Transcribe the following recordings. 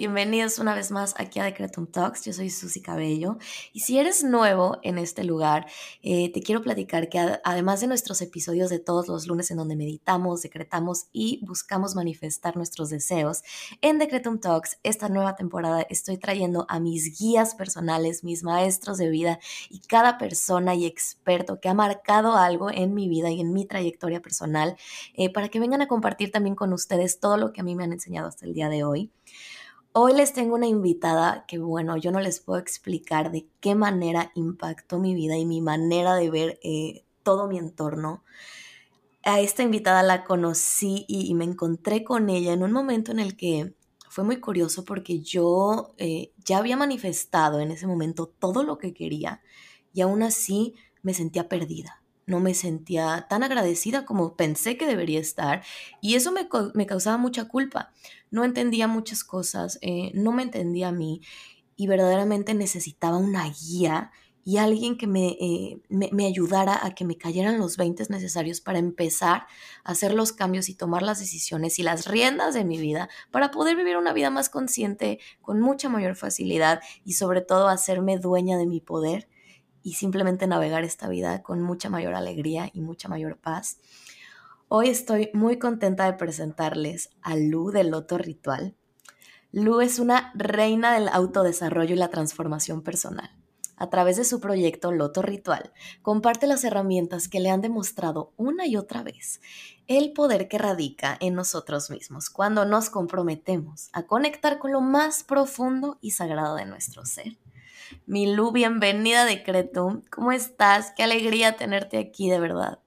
Bienvenidos una vez más aquí a Decretum Talks. Yo soy Susy Cabello. Y si eres nuevo en este lugar, eh, te quiero platicar que además de nuestros episodios de todos los lunes en donde meditamos, decretamos y buscamos manifestar nuestros deseos, en Decretum Talks, esta nueva temporada, estoy trayendo a mis guías personales, mis maestros de vida y cada persona y experto que ha marcado algo en mi vida y en mi trayectoria personal eh, para que vengan a compartir también con ustedes todo lo que a mí me han enseñado hasta el día de hoy. Hoy les tengo una invitada que, bueno, yo no les puedo explicar de qué manera impactó mi vida y mi manera de ver eh, todo mi entorno. A esta invitada la conocí y, me encontré con ella en un momento en el que fue muy curioso porque yo eh, ya había manifestado en ese momento todo lo que quería y aún así me sentía perdida no me sentía tan agradecida como pensé que debería estar y eso me, causaba mucha culpa. No entendía muchas cosas, eh, no me entendía a mí y verdaderamente necesitaba una guía y alguien que eh, me, me, ayudara a que me cayeran los 20 necesarios para empezar a hacer los cambios y tomar las decisiones y las riendas de mi vida para poder vivir una vida más consciente con mucha mayor facilidad y sobre todo hacerme dueña de mi poder y simplemente navegar esta vida con mucha mayor alegría y mucha mayor paz. Hoy estoy muy contenta de presentarles a Lu del Loto Ritual. Lu es una reina del autodesarrollo y la transformación personal. A través de su proyecto Loto Ritual, comparte las herramientas que le han demostrado una y otra vez el poder que radica en nosotros mismos cuando nos comprometemos a conectar con lo más profundo y sagrado de nuestro ser Milú, bienvenida de Cretum. ¿Cómo estás? Qué alegría tenerte aquí, de verdad.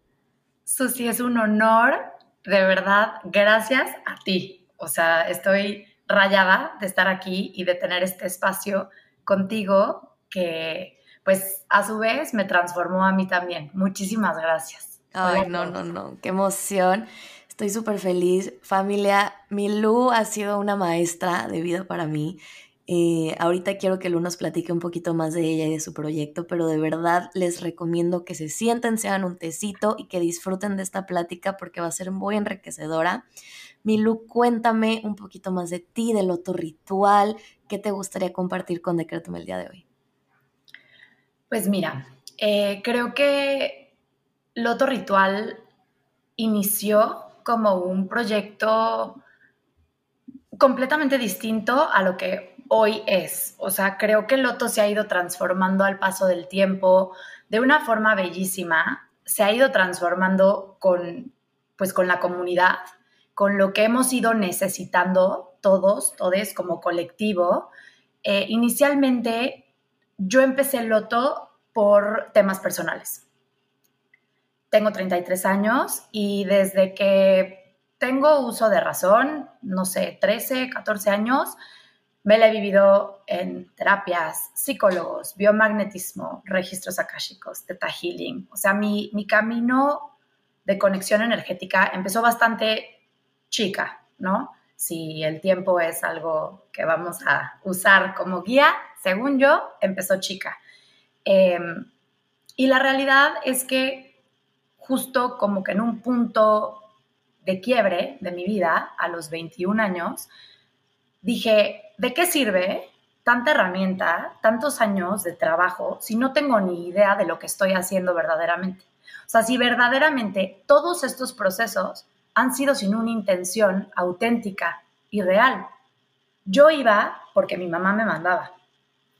Susi, es un honor, de verdad, gracias a ti. O sea, estoy rayada de estar aquí y de tener este espacio contigo que, pues, a su vez me transformó a mí también. Muchísimas gracias. Ay, no, no, no, qué emoción. Estoy súper feliz. Familia, Milú ha sido una maestra de vida para mí. Eh, ahorita quiero que Lu nos platique un poquito más de ella y de su proyecto, pero de verdad les recomiendo que se sienten, se hagan un tecito y que disfruten de esta plática porque va a ser muy enriquecedora. Milu, cuéntame un poquito más de ti, del otro ritual, ¿qué te gustaría compartir con Decretum el día de hoy? Pues mira, eh, creo que Loto Ritual inició como un proyecto completamente distinto a lo que hoy es. O sea, creo que Loto se ha ido transformando al paso del tiempo de una forma bellísima. Se ha ido transformando con, pues, con la comunidad, con lo que hemos ido necesitando todos, todos como colectivo. Eh, inicialmente, yo empecé Loto por temas personales. Tengo 33 años y desde que tengo uso de razón, no sé, 13, 14 años, me la he vivido en terapias, psicólogos, biomagnetismo, registros akáshicos, teta healing. O sea, mi, mi camino de conexión energética empezó bastante chica, ¿no? Si el tiempo es algo que vamos a usar como guía, según yo, empezó chica. Em, y la realidad es que justo como que en un punto de quiebre de mi vida, a los 21 años, dije, ¿de qué sirve tanta herramienta, tantos años de trabajo, si no tengo ni idea de lo que estoy haciendo verdaderamente? O sea, si verdaderamente todos estos procesos han sido sin una intención auténtica y real. Yo iba porque mi mamá me mandaba,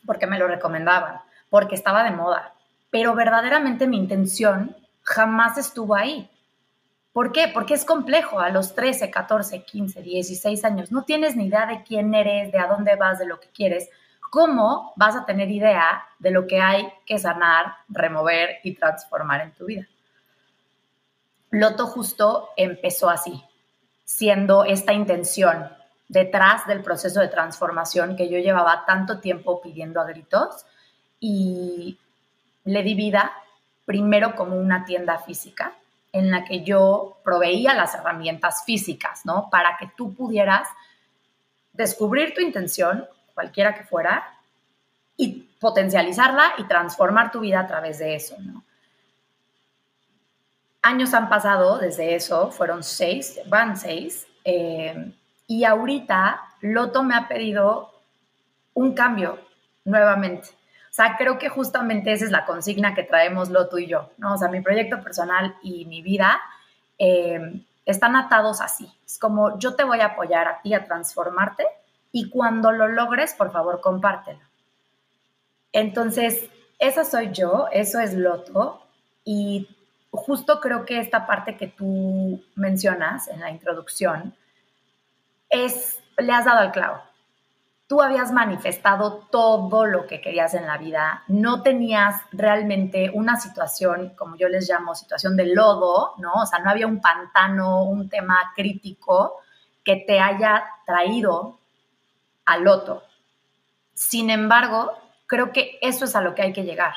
porque me lo recomendaban, porque estaba de moda, pero verdaderamente mi intención jamás estuvo ahí. ¿Por qué? Porque es complejo a los 13, 14, 15, 16 años. No tienes ni idea de quién eres, de a dónde vas, de lo que quieres. ¿Cómo vas a tener idea de lo que hay que sanar, remover y transformar en tu vida? Loto justo empezó así, siendo esta intención detrás del proceso de transformación que yo llevaba tanto tiempo pidiendo a gritos y le di vida primero como una tienda física en la que yo proveía las herramientas físicas, ¿no? Para que tú pudieras descubrir tu intención, cualquiera que fuera, y potencializarla y transformar tu vida a través de eso, ¿no? Años han pasado desde eso, fueron seis, van seis, eh, y ahorita Loto me ha pedido un cambio nuevamente. O sea, creo que justamente esa es la consigna que traemos Loto y yo, ¿no? O sea, mi proyecto personal y mi vida eh, están atados así. Es como yo te voy a apoyar a ti a transformarte y cuando lo logres, por favor, compártelo. Entonces, esa soy yo, eso es Loto y justo creo que esta parte que tú mencionas en la introducción es, le has dado al clavo. Tú habías manifestado todo lo que querías en la vida, no tenías realmente una situación, como yo les llamo, situación de lodo, ¿no? O sea, no había un pantano, un tema crítico que te haya traído al loto. Sin embargo, creo que eso es a lo que hay que llegar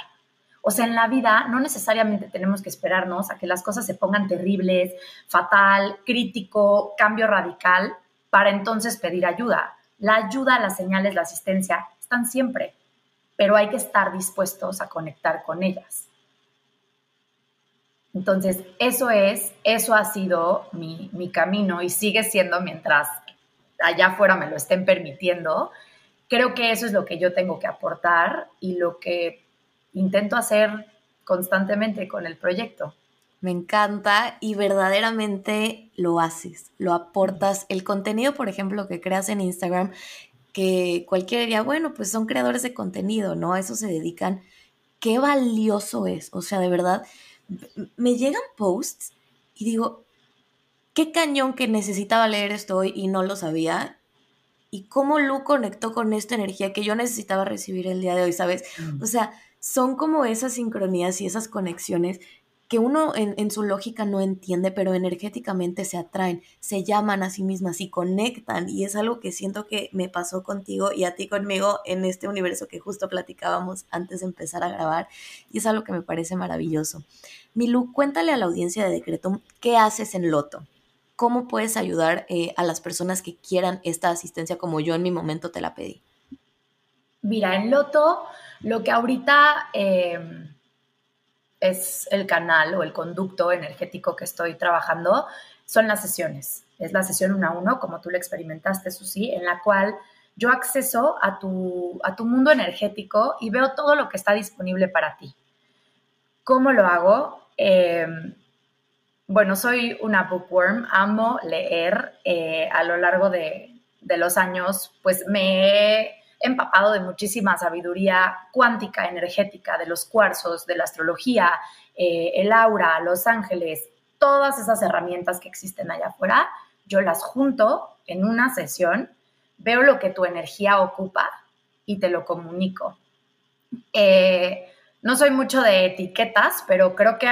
o sea, en la vida no necesariamente tenemos que esperarnos a que las cosas se pongan terribles, fatal, crítico, cambio radical, para entonces pedir ayuda. La ayuda, las señales, la asistencia están siempre, pero hay que estar dispuestos a conectar con ellas. Entonces, eso es, eso ha sido mi, mi camino y sigue siendo mientras allá afuera me lo estén permitiendo. Creo que eso es lo que yo tengo que aportar y lo que intento hacer constantemente con el proyecto. Me encanta y verdaderamente lo haces, lo aportas. El contenido, por ejemplo, que creas en Instagram, que cualquiera diría, bueno, pues son creadores de contenido, ¿no? A eso se dedican. Qué valioso es. O sea, de verdad, me llegan posts y digo, qué cañón que necesitaba leer esto hoy y no lo sabía. Y cómo Lu conectó con esta energía que yo necesitaba recibir el día de hoy, ¿sabes? Mm. O sea, son como esas sincronías y esas conexiones que uno en, su lógica no entiende, pero energéticamente se atraen, se llaman a sí mismas y conectan. Y es algo que siento que me pasó contigo y a ti conmigo en este universo que justo platicábamos antes de empezar a grabar. Y es algo que me parece maravilloso. Milu, cuéntale a la audiencia de Decretum qué haces en Loto. ¿Cómo puedes ayudar eh, a las personas que quieran esta asistencia como yo en mi momento te la pedí? Mira, en Loto lo que ahorita em, es el canal o el conducto energético que estoy trabajando son las sesiones. Es la sesión uno a uno, como tú lo experimentaste, Susi, en la cual yo acceso a tu, a tu mundo energético y veo todo lo que está disponible para ti. ¿Cómo lo hago? Em, bueno, soy una bookworm, amo leer. Eh, a lo largo de, de, los años, pues me he empapado de muchísima sabiduría cuántica, energética, de los cuarzos, de la astrología, eh, el aura, los ángeles, todas esas herramientas que existen allá afuera, yo las junto en una sesión, veo lo que tu energía ocupa y te lo comunico. Eh, no soy mucho de etiquetas, pero creo que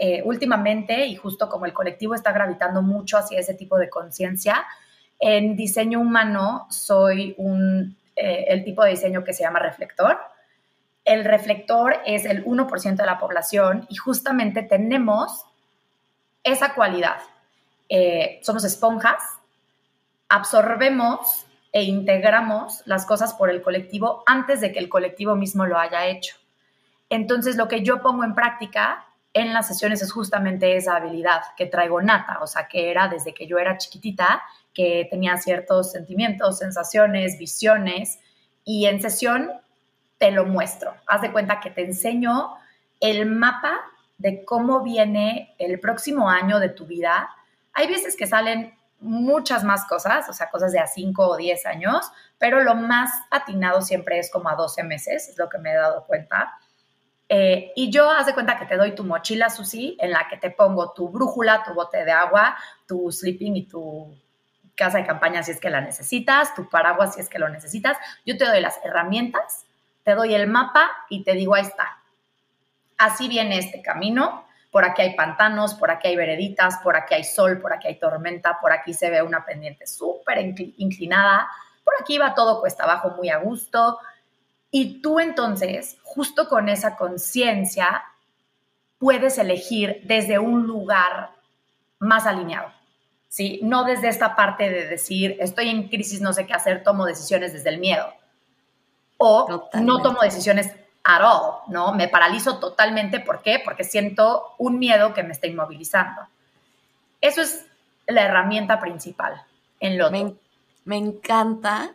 eh, últimamente, y justo como el colectivo está gravitando mucho hacia ese tipo de conciencia, en diseño humano soy un eh, el tipo de diseño que se llama reflector. El reflector es el 1% de la población y justamente tenemos esa cualidad. Eh, somos esponjas, absorbemos e integramos las cosas por el colectivo antes de que el colectivo mismo lo haya hecho. Entonces, lo que yo pongo en práctica en las sesiones es justamente esa habilidad que traigo nata, o sea, que era desde que yo era chiquitita que tenía ciertos sentimientos, sensaciones, visiones, y en sesión te lo muestro. Haz de cuenta que te enseño el mapa de cómo viene el próximo año de tu vida. Hay veces que salen muchas más cosas, o sea, cosas de a 5 o 10 años, pero lo más atinado siempre es como a 12 meses, es lo que me he dado cuenta. Eh, y yo haz de cuenta que te doy tu mochila, Susi, en la que te pongo tu brújula, tu bote de agua, tu sleeping y tu casa de campaña si es que la necesitas, tu paraguas si es que lo necesitas. Yo te doy las herramientas, te doy el mapa y te digo, ahí está. Así viene este camino. Por aquí hay pantanos, por aquí hay vereditas, por aquí hay sol, por aquí hay tormenta, por aquí se ve una pendiente súper inclinada, por aquí va todo cuesta abajo muy a gusto. Y tú entonces, justo con esa conciencia, puedes elegir desde un lugar más alineado. ¿Sí? No desde esta parte de decir, estoy en crisis, no sé qué hacer, tomo decisiones desde el miedo. O no tomo decisiones at all, ¿no? Me paralizo totalmente. ¿Por qué? Porque siento un miedo que me está inmovilizando. Eso es la herramienta principal en lo me, me encanta.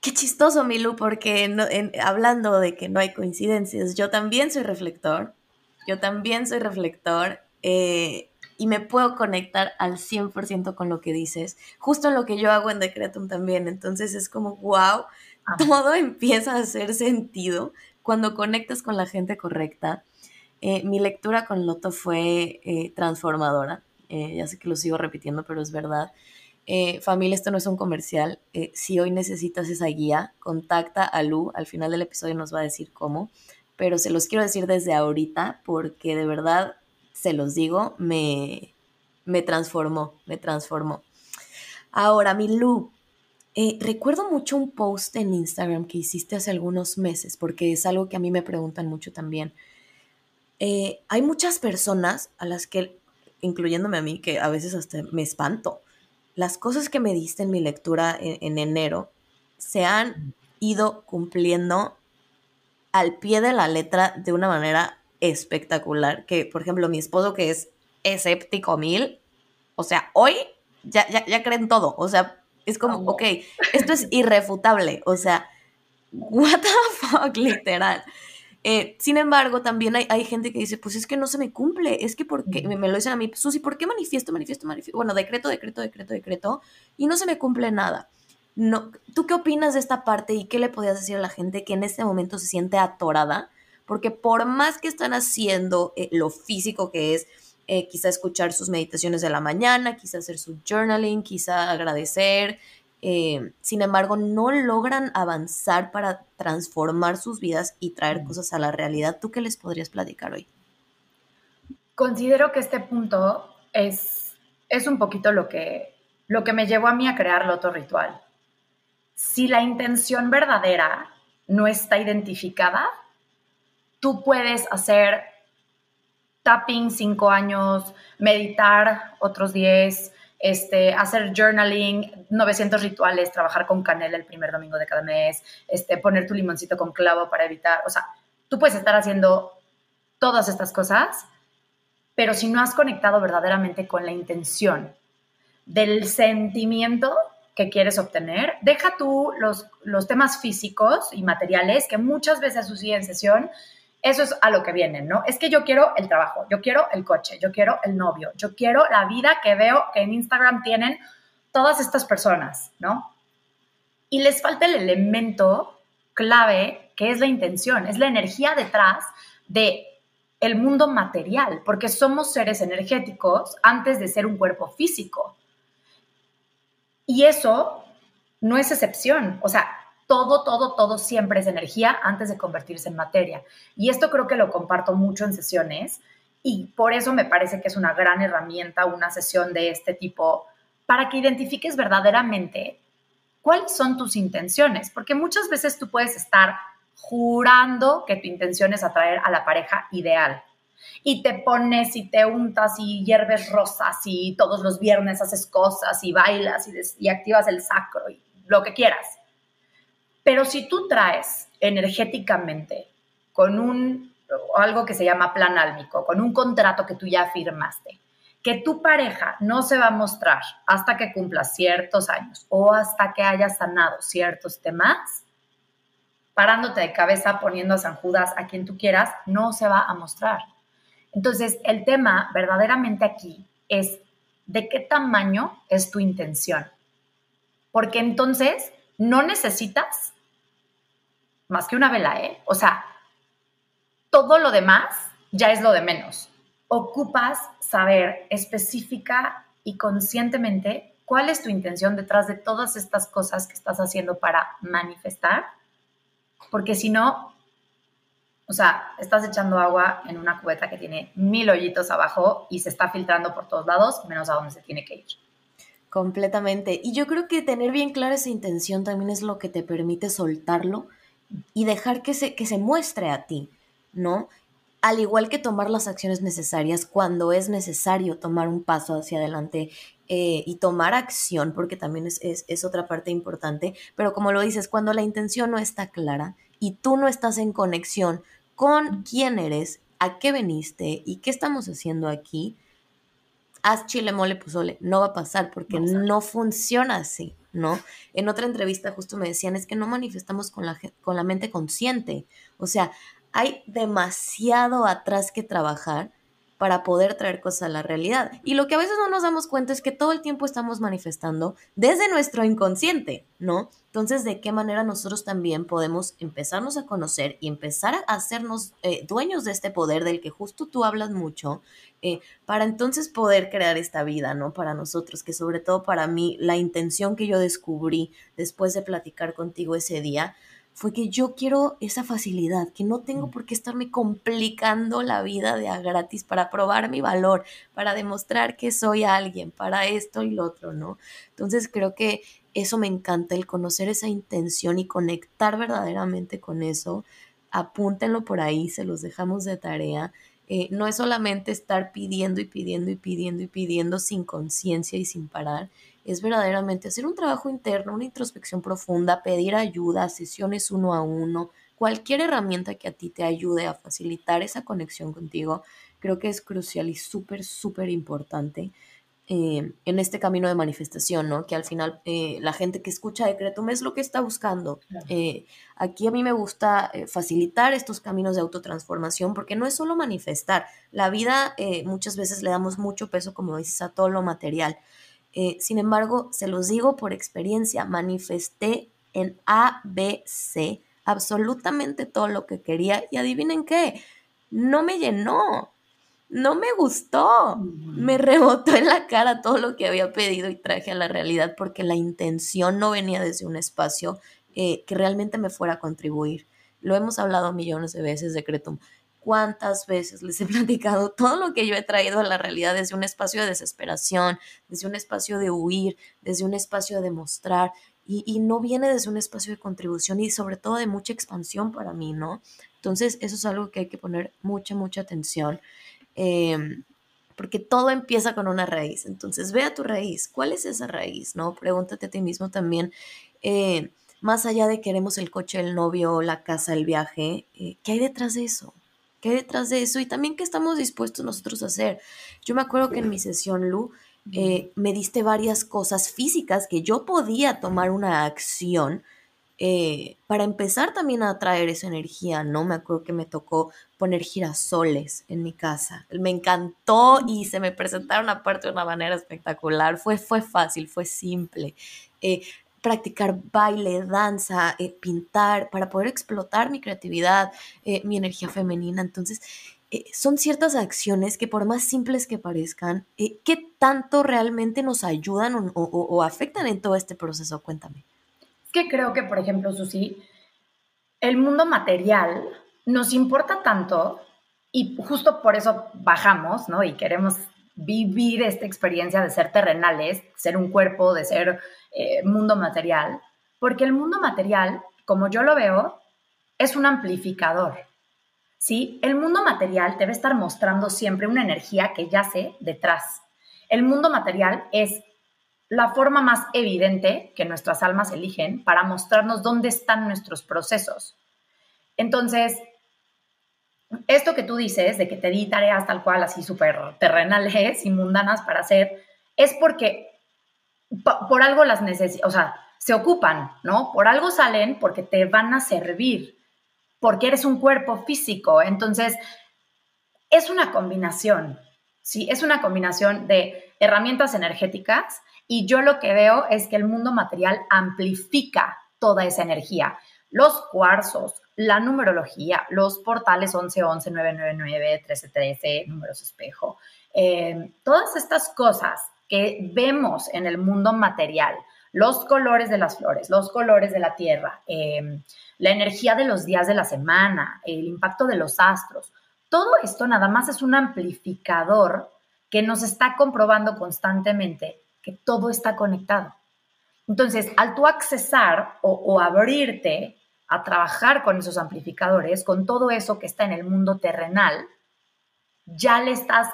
Qué chistoso, Milu, porque hablando de que no hay coincidencias, yo también soy reflector. Yo también soy reflector. Eh, y me puedo conectar al 100% con lo que dices, justo lo que yo hago en Decretum también. Entonces es como, wow, todo empieza a hacer sentido cuando conectas con la gente correcta. Eh, mi lectura con Loto fue eh, transformadora. Eh, ya sé que lo sigo repitiendo, pero es verdad. familia, esto no es un comercial. si hoy necesitas esa guía, contacta a Lu. Al final del episodio nos va a decir cómo. Pero se los quiero decir desde ahorita porque de verdad se los digo, me, me transformó, me transformó. Ahora, mi Lu, eh, recuerdo mucho un post en Instagram que hiciste hace algunos meses, porque es algo que a mí me preguntan mucho también. Eh, hay muchas personas a las que, incluyéndome a mí, que a veces hasta me espanto. Las cosas que me diste en mi lectura en enero se han ido cumpliendo al pie de la letra de una manera espectacular. Que, por ejemplo, mi esposo que es escéptico mil, o sea, hoy ya, ya, ya creen todo. O sea, es como, ok, esto es irrefutable. O sea, what the fuck, literal. Eh, sin embargo, también hay, hay, gente que dice, pues es que no se me cumple, es que porque, me, me lo dicen a mí, Susi, ¿por qué manifiesto, manifiesto, manifiesto? Bueno, decreto, decreto, decreto, decreto, y no se me cumple nada. No, ¿Tú qué opinas de esta parte y qué le podías decir a la gente que en este momento se siente atorada porque por más que están haciendo eh, lo físico que es, eh, quizá escuchar sus meditaciones de la mañana, quizá hacer su journaling, quizá agradecer, eh, sin embargo, no logran avanzar para transformar sus vidas y traer cosas a la realidad. ¿Tú qué les podrías platicar hoy? Considero que este punto es, es un poquito lo que, lo que me llevó a mí a crear Loto Ritual. Si la intención verdadera no está identificada, tú puedes hacer tapping cinco años, meditar otros diez, este, hacer journaling, 900 rituales, trabajar con canela el primer domingo de cada mes, este, poner tu limoncito con clavo para evitar, o sea, tú puedes estar haciendo todas estas cosas, pero si no has conectado verdaderamente con la intención del sentimiento que quieres obtener, deja tú los, los temas físicos y materiales que muchas veces suceden en sesión eso es a lo que vienen, ¿no? Es que yo quiero el trabajo, yo quiero el coche, yo quiero el novio, yo quiero la vida que veo que en Instagram tienen todas estas personas, ¿no? Y les falta el elemento clave que es la intención, es la energía detrás de el mundo material, porque somos seres energéticos antes de ser un cuerpo físico. Y eso no es excepción, o sea, todo, todo, todo siempre es energía antes de convertirse en materia. Y esto creo que lo comparto mucho en sesiones y por eso me parece que es una gran herramienta una sesión de este tipo para que identifiques verdaderamente cuáles son tus intenciones, porque muchas veces tú puedes estar jurando que tu intención es atraer a la pareja ideal. Y te pones y te untas y hierves rosas y todos los viernes haces cosas y bailas y, y activas el sacro y lo que quieras pero si tú traes energéticamente con un algo que se llama plan álmico, con un contrato que tú ya firmaste, que tu pareja no se va a mostrar hasta que cumpla ciertos años o hasta que haya sanado ciertos temas, parándote de cabeza, poniendo a San Judas a quien tú quieras, no se va a mostrar. Entonces, el tema verdaderamente aquí es de qué tamaño es tu intención. Porque entonces no necesitas más que una vela, ¿eh? O sea, todo lo demás ya es lo de menos. Ocupas saber específica y conscientemente cuál es tu intención detrás de todas estas cosas que estás haciendo para manifestar, porque si no, o sea, estás echando agua en una cubeta que tiene mil hoyitos abajo y se está filtrando por todos lados, menos a donde se tiene que ir. Completamente. Y yo creo que tener bien clara esa intención también es lo que te permite soltarlo y dejar que se, que se muestre a ti, ¿no? Al igual que tomar las acciones necesarias cuando es necesario tomar un paso hacia adelante eh, y tomar acción, porque también es, es otra parte importante, pero como lo dices, cuando la intención no está clara y tú no estás en conexión con quién eres, a qué veniste y qué estamos haciendo aquí, haz chile, mole, pozole. No va a pasar porque no, funciona así, ¿no? En otra entrevista justo me decían, es que no manifestamos con la, con la mente consciente. O sea, hay demasiado atrás que trabajar para poder traer cosas a la realidad. Y lo que a veces no nos damos cuenta es que todo el tiempo estamos manifestando desde nuestro inconsciente, ¿no? Entonces, ¿de qué manera nosotros también podemos empezarnos a conocer y empezar a hacernos eh, dueños de este poder del que justo tú hablas mucho, eh, para entonces poder crear esta vida, ¿no? Para nosotros, que sobre todo para mí, la intención que yo descubrí después de platicar contigo ese día, fue que yo quiero esa facilidad, que no tengo mm. por qué estarme complicando la vida de a gratis para probar mi valor, para demostrar que soy alguien, para esto y lo otro, ¿no? Entonces creo que eso me encanta, el conocer esa intención y conectar verdaderamente con eso. Apúntenlo por ahí, se los dejamos de tarea. Eh, no es solamente estar pidiendo y pidiendo y pidiendo y pidiendo sin conciencia y sin parar, es verdaderamente hacer un trabajo interno, una introspección profunda, pedir ayuda, sesiones uno a uno, cualquier herramienta que a ti te ayude a facilitar esa conexión contigo, creo que es crucial y súper, súper importante. Eh, en este camino de manifestación, ¿no? Que al final eh, la gente que escucha Decretum es lo que está buscando. Eh, aquí a mí me gusta facilitar estos caminos de autotransformación porque no es solo manifestar. La vida muchas veces le damos mucho peso, como dices, a todo lo material. Eh, sin embargo, se los digo por experiencia, manifesté en ABC absolutamente todo lo que quería y adivinen qué, no me llenó, no me gustó, me rebotó en la cara todo lo que había pedido y traje a la realidad porque la intención no venía desde un espacio eh, que realmente me fuera a contribuir. Lo hemos hablado millones de veces, Decretum cuántas veces les he platicado todo lo que yo he traído a la realidad desde un espacio de desesperación, desde un espacio de huir, desde un espacio de demostrar, y, no viene desde un espacio de contribución y sobre todo de mucha expansión para mí, ¿no? Entonces, eso es algo que hay que poner mucha, mucha atención. Em, porque todo empieza con una raíz. Entonces, ve a tu raíz. ¿Cuál es esa raíz? ¿No? Pregúntate a ti mismo también. Eh, más allá de queremos el coche, el novio, la casa, el viaje, eh, ¿qué hay detrás de eso? ¿Qué hay detrás de eso? Y también qué estamos dispuestos nosotros a hacer. Yo me acuerdo que en mi sesión, Lu, eh, me diste varias cosas físicas que yo podía tomar una acción eh, para empezar también a atraer esa energía, ¿no? Me acuerdo que me tocó poner girasoles en mi casa. Me encantó y se me presentaron aparte de una manera espectacular. Fue, fue fácil, fue simple. Eh, practicar baile, danza, eh, pintar, para poder explotar mi creatividad, eh, mi energía femenina. Entonces, eh, son ciertas acciones que por más simples que parezcan, ¿qué tanto realmente nos ayudan o, o, afectan en todo este proceso? Cuéntame. Es que creo que, por ejemplo, Susi, el mundo material nos importa tanto y justo por eso bajamos, ¿no? Y queremos vivir esta experiencia de ser terrenales, ser un cuerpo, de ser eh, mundo material, porque el mundo material, como yo lo veo, es un amplificador. ¿sí? El mundo material debe estar mostrando siempre una energía que yace detrás. El mundo material es la forma más evidente que nuestras almas eligen para mostrarnos dónde están nuestros procesos. Entonces, esto que tú dices, de que te di tareas tal cual, así súper terrenales y mundanas para hacer, es porque por algo las necesitas, o sea, se ocupan, ¿no? Por algo salen porque te van a servir, porque eres un cuerpo físico. Entonces, es una combinación, ¿sí? Es una combinación de herramientas energéticas y yo lo que veo es que el mundo material amplifica toda esa energía. Los cuarzos, la numerología, los portales 1111, 999, 1313, números espejo, eh, todas estas cosas que vemos en el mundo material, los colores de las flores, los colores de la tierra, eh, la energía de los días de la semana, el impacto de los astros, todo esto nada más es un amplificador que nos está comprobando constantemente que todo está conectado. Entonces, al tú accesar o abrirte a trabajar con esos amplificadores, con todo eso que está en el mundo terrenal, ya le estás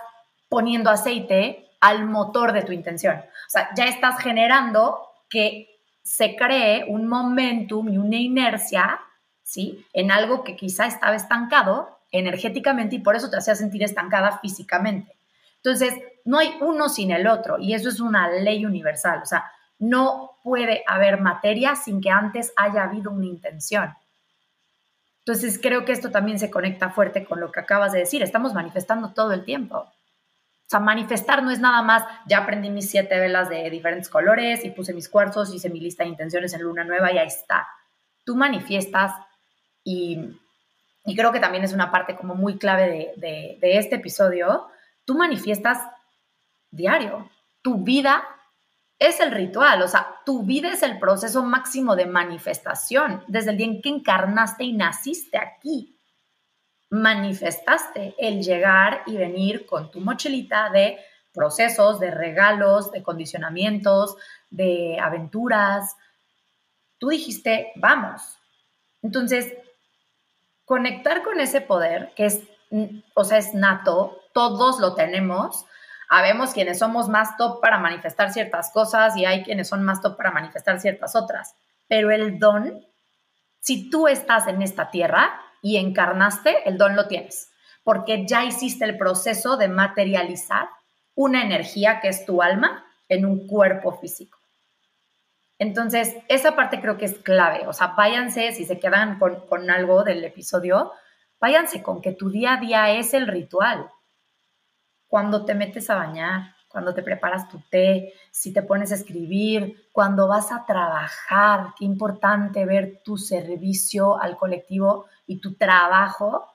poniendo aceite al motor de tu intención. O sea, ya estás generando que se cree un momentum y una inercia, ¿sí? En algo que quizá estaba estancado energéticamente y por eso te hacía sentir estancada físicamente. Entonces, no hay uno sin el otro y eso es una ley universal. O sea, no puede haber materia sin que antes haya habido una intención. Entonces, creo que esto también se conecta fuerte con lo que acabas de decir. Estamos manifestando todo el tiempo. O sea, manifestar no es nada más, ya aprendí mis siete velas de diferentes colores y puse mis cuarzos, hice mi lista de intenciones en luna nueva y ahí está. Tú manifiestas y, creo que también es una parte como muy clave de, de este episodio, tú manifiestas diario. Tu vida es el ritual, o sea, tu vida es el proceso máximo de manifestación, desde el día en que encarnaste y naciste aquí. Manifestaste el llegar y venir con tu mochilita de procesos, de regalos, de condicionamientos, de aventuras. Tú dijiste, vamos. Entonces, conectar con ese poder, que es, o sea, es nato, todos lo tenemos, Habemos quienes somos más top para manifestar ciertas cosas y hay quienes son más top para manifestar ciertas otras. Pero el don, si tú estás en esta tierra y encarnaste, el don lo tienes, porque ya hiciste el proceso de materializar una energía que es tu alma en un cuerpo físico. Entonces, esa parte creo que es clave. O sea, váyanse, si se quedan con, con algo del episodio, váyanse con que tu día a día es el ritual cuando te metes a bañar, cuando te preparas tu té, si te pones a escribir, cuando vas a trabajar, qué importante ver tu servicio al colectivo y tu trabajo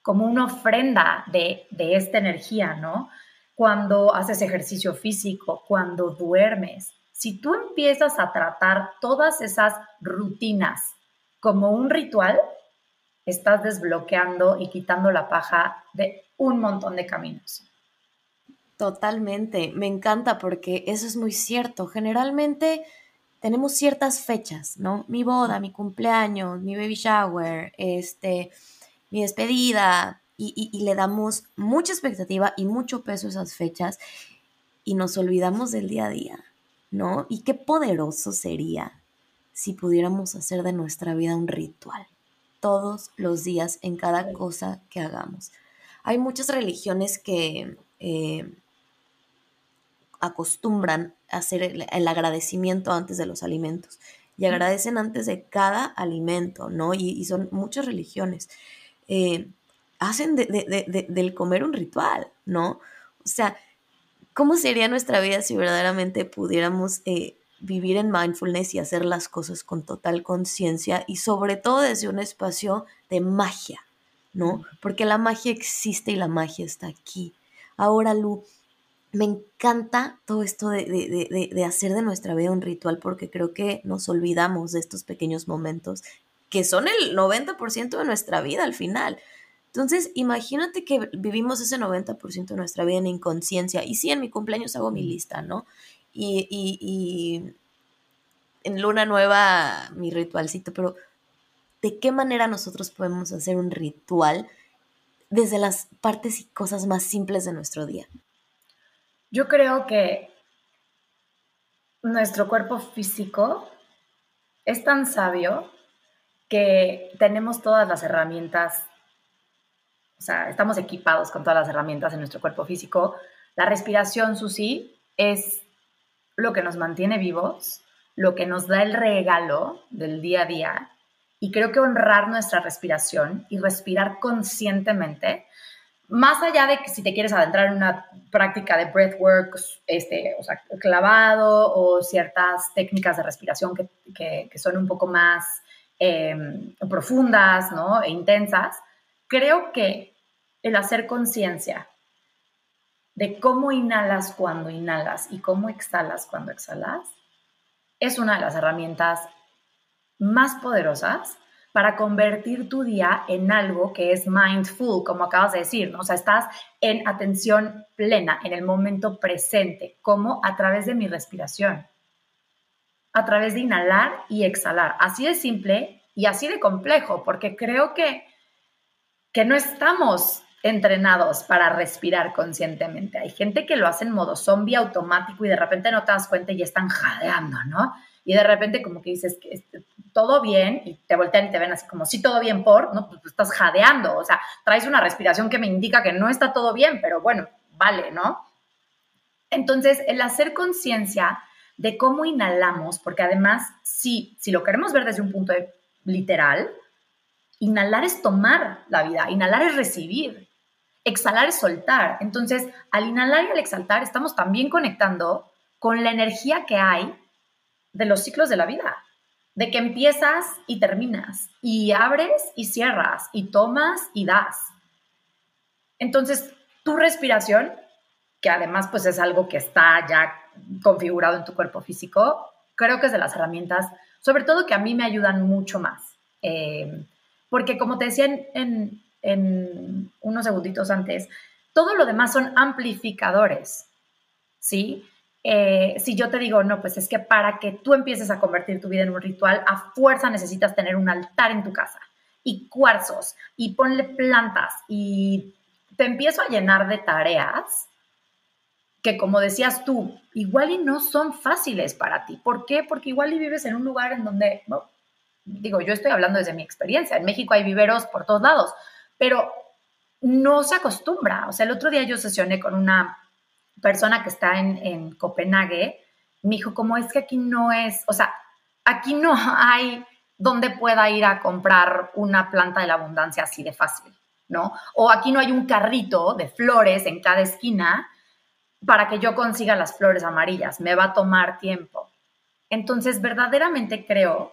como una ofrenda de, esta energía, ¿no? Cuando haces ejercicio físico, cuando duermes. Si tú empiezas a tratar todas esas rutinas como un ritual, estás desbloqueando y quitando la paja de un montón de caminos. Totalmente, me encanta porque eso es muy cierto. Generalmente tenemos ciertas fechas, ¿no? Mi boda, mi cumpleaños, mi baby shower, este, mi despedida, y, y le damos mucha expectativa y mucho peso a esas fechas y nos olvidamos del día a día, ¿no? Y qué poderoso sería si pudiéramos hacer de nuestra vida un ritual, todos los días en cada cosa que hagamos. Hay muchas religiones que eh, acostumbran a hacer el, agradecimiento antes de los alimentos y agradecen antes de cada alimento, ¿no? Y, son muchas religiones. Eh, hacen del comer un ritual, ¿no? O sea, ¿cómo sería nuestra vida si verdaderamente pudiéramos eh, vivir en mindfulness y hacer las cosas con total conciencia y sobre todo desde un espacio de magia, ¿no? Porque la magia existe y la magia está aquí. Ahora, Lu, me encanta todo esto de, hacer de nuestra vida un ritual porque creo que nos olvidamos de estos pequeños momentos que son el 90% de nuestra vida al final. Entonces, imagínate que vivimos ese 90% de nuestra vida en inconsciencia. Y sí, en mi cumpleaños hago mi lista, ¿no? Y, y en luna nueva mi ritualcito, pero ¿de qué manera nosotros podemos hacer un ritual desde las partes y cosas más simples de nuestro día? Yo creo que nuestro cuerpo físico es tan sabio que tenemos todas las herramientas, o sea, estamos equipados con todas las herramientas en nuestro cuerpo físico. La respiración, Susi, es lo que nos mantiene vivos, lo que nos da el regalo del día a día. Y creo que honrar nuestra respiración y respirar conscientemente más allá de que si te quieres adentrar en una práctica de breathwork, este, o sea, clavado o ciertas técnicas de respiración que, son un poco más em, profundas, ¿no? E intensas, creo que el hacer conciencia de cómo inhalas cuando inhalas y cómo exhalas cuando exhalas es una de las herramientas más poderosas para convertir tu día en algo que es mindful, como acabas de decir, ¿no? O sea, estás en atención plena, en el momento presente, como a través de mi respiración, a través de inhalar y exhalar. Así de simple y así de complejo, porque creo que, que no estamos entrenados para respirar conscientemente. Hay gente que lo hace en modo zombie automático y de repente no te das cuenta y están jadeando, ¿no? Y de repente como que dices que todo bien y te voltean y te ven así como, sí, todo bien por, ¿no? Pues, pues estás jadeando, o sea, traes una respiración que me indica que no está todo bien, pero bueno, vale, ¿no? Entonces, el hacer conciencia de cómo inhalamos, porque además, sí, si lo queremos ver desde un punto de literal, inhalar es tomar la vida, inhalar es recibir. Exhalar es soltar. Entonces, al inhalar y al exhaltar, estamos también conectando con la energía que hay de los ciclos de la vida, de que empiezas y terminas, y abres y cierras, y tomas y das. Entonces, tu respiración, que además pues es algo que está ya configurado en tu cuerpo físico, creo que es de las herramientas, sobre todo que a mí me ayudan mucho más. Eh, porque como te decía en, en unos segunditos antes, todo lo demás son amplificadores, ¿sí? Eh, si yo te digo, no, pues es que para que tú empieces a convertir tu vida en un ritual, a fuerza necesitas tener un altar en tu casa y cuarzos y ponle plantas y te empiezo a llenar de tareas que como decías tú, igual y no son fáciles para ti. ¿Por qué? Porque igual y vives en un lugar en donde, digo, yo estoy hablando desde mi experiencia, en México hay viveros por todos lados, pero no se acostumbra. O sea, el otro día yo sesioné con una persona que está en, en Copenhague, me dijo, como es que aquí no es, o sea, aquí no hay donde pueda ir a comprar una planta de la abundancia así de fácil, ¿no? O aquí no hay un carrito de flores en cada esquina para que yo consiga las flores amarillas, me va a tomar tiempo. Entonces, verdaderamente creo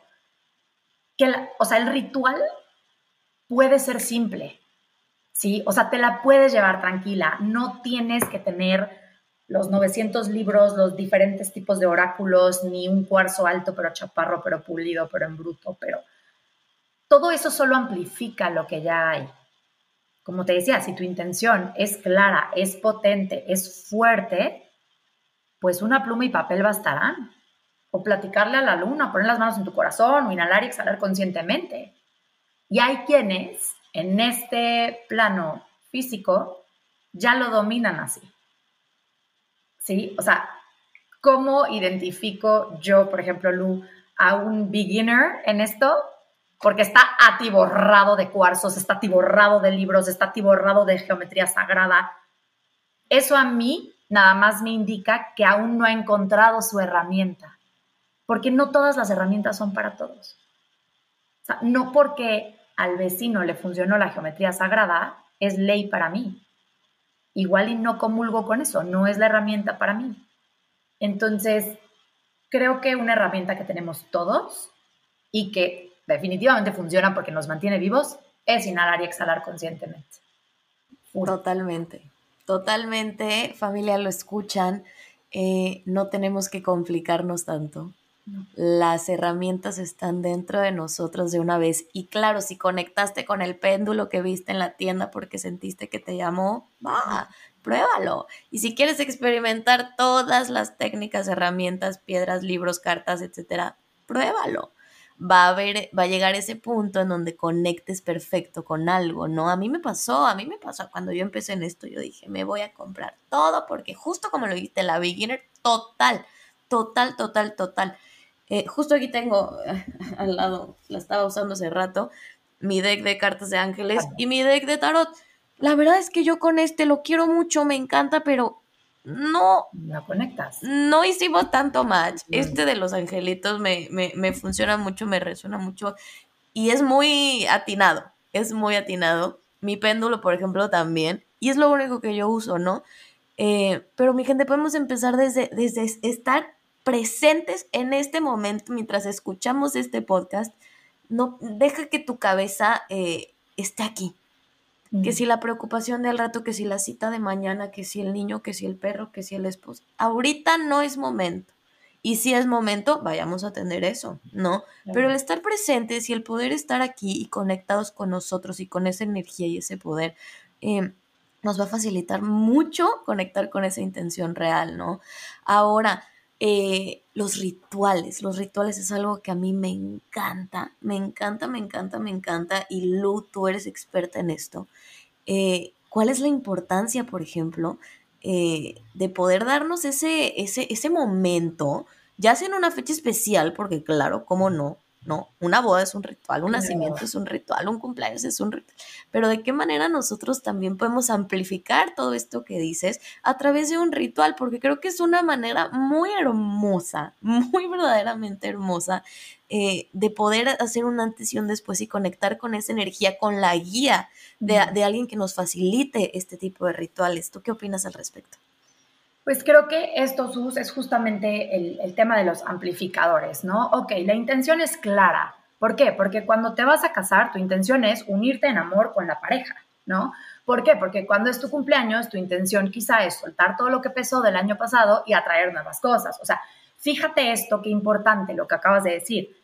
que, o sea, el ritual puede ser simple, ¿sí? O sea, te la puedes llevar tranquila, no tienes que tener los 900 libros, los diferentes tipos de oráculos, ni un cuarzo alto, pero chaparro, pero pulido, pero en bruto, pero todo eso solo amplifica lo que ya hay. Como te decía, si tu intención es clara, es potente, es fuerte, pues una pluma y papel bastarán. O platicarle a la luna, poner las manos en tu corazón, o inhalar y exhalar conscientemente. Y hay quienes en este plano físico ya lo dominan así. ¿Sí? O sea, ¿cómo identifico yo, por ejemplo, Lu, a un beginner en esto? Porque está atiborrado de cuarzos, está atiborrado de libros, está atiborrado de geometría sagrada. Eso a mí nada más me indica que aún no ha encontrado su herramienta, porque no todas las herramientas son para todos. O sea, no porque al vecino le funcionó la geometría sagrada, es ley para mí. Igual y no comulgo con eso, no es la herramienta para mí. Entonces, creo que una herramienta que tenemos todos y que definitivamente funciona porque nos mantiene vivos es inhalar y exhalar conscientemente. Totalmente, totalmente, familia, lo escuchan, eh, no tenemos que complicarnos tanto las herramientas están dentro de nosotros de una vez. Y claro, si conectaste con el péndulo que viste en la tienda porque sentiste que te llamó, va, pruébalo. Y si quieres experimentar todas las técnicas, herramientas, piedras, libros, cartas, etcétera, pruébalo. Va a, haber, va a llegar ese punto en donde conectes perfecto con algo, ¿no? A mí me pasó, a mí me pasó cuando yo empecé en esto, yo dije, me voy a comprar todo porque justo como lo dijiste, la beginner, total, total, total, total eh, justo aquí tengo al lado, la estaba usando hace rato, mi deck de cartas de ángeles y mi deck de tarot. La verdad es que yo con este lo quiero mucho, me encanta, pero no. No conectas. No hicimos tanto match. Este de los angelitos me, me, me funciona mucho, me resuena mucho y es muy atinado. Es muy atinado. Mi péndulo, por ejemplo, también. Y es lo único que yo uso, ¿no? Eh, pero mi gente, podemos empezar desde, desde estar presentes en este momento mientras escuchamos este podcast, no, deja que tu cabeza eh, esté aquí. Que si la preocupación del rato, que si la cita de mañana, que si el niño, que si el perro, que si el esposo. Ahorita no es momento. Y si es momento, vayamos a atender eso, ¿no? Pero el estar presentes y el poder estar aquí y conectados con nosotros y con esa energía y ese poder, em, nos va a facilitar mucho conectar con esa intención real, ¿no? Ahora, eh, los rituales, los rituales es algo que a mí me encanta, me encanta, me encanta, me encanta, y Lu, tú eres experta en esto. Eh, ¿Cuál es la importancia, por ejemplo, eh, de poder darnos ese, ese, ese momento, ya sea en una fecha especial, porque claro, ¿cómo no? No, una boda es un ritual, un nacimiento es un ritual, un cumpleaños es un ritual. Pero de qué manera nosotros también podemos amplificar todo esto que dices a través de un ritual, porque creo que es una manera muy hermosa, muy verdaderamente hermosa eh, de poder hacer un antes y un después y conectar con esa energía, con la guía de, de alguien que nos facilite este tipo de rituales. ¿Tú qué opinas al respecto? Pues creo que esto, es justamente el, tema de los amplificadores, ¿no? Ok, la intención es clara. ¿Por qué? Porque cuando te vas a casar, tu intención es unirte en amor con la pareja, ¿no? ¿Por qué? Porque cuando es tu cumpleaños, tu intención quizá es soltar todo lo que pesó del año pasado y atraer nuevas cosas. O sea, fíjate esto, qué importante lo que acabas de decir.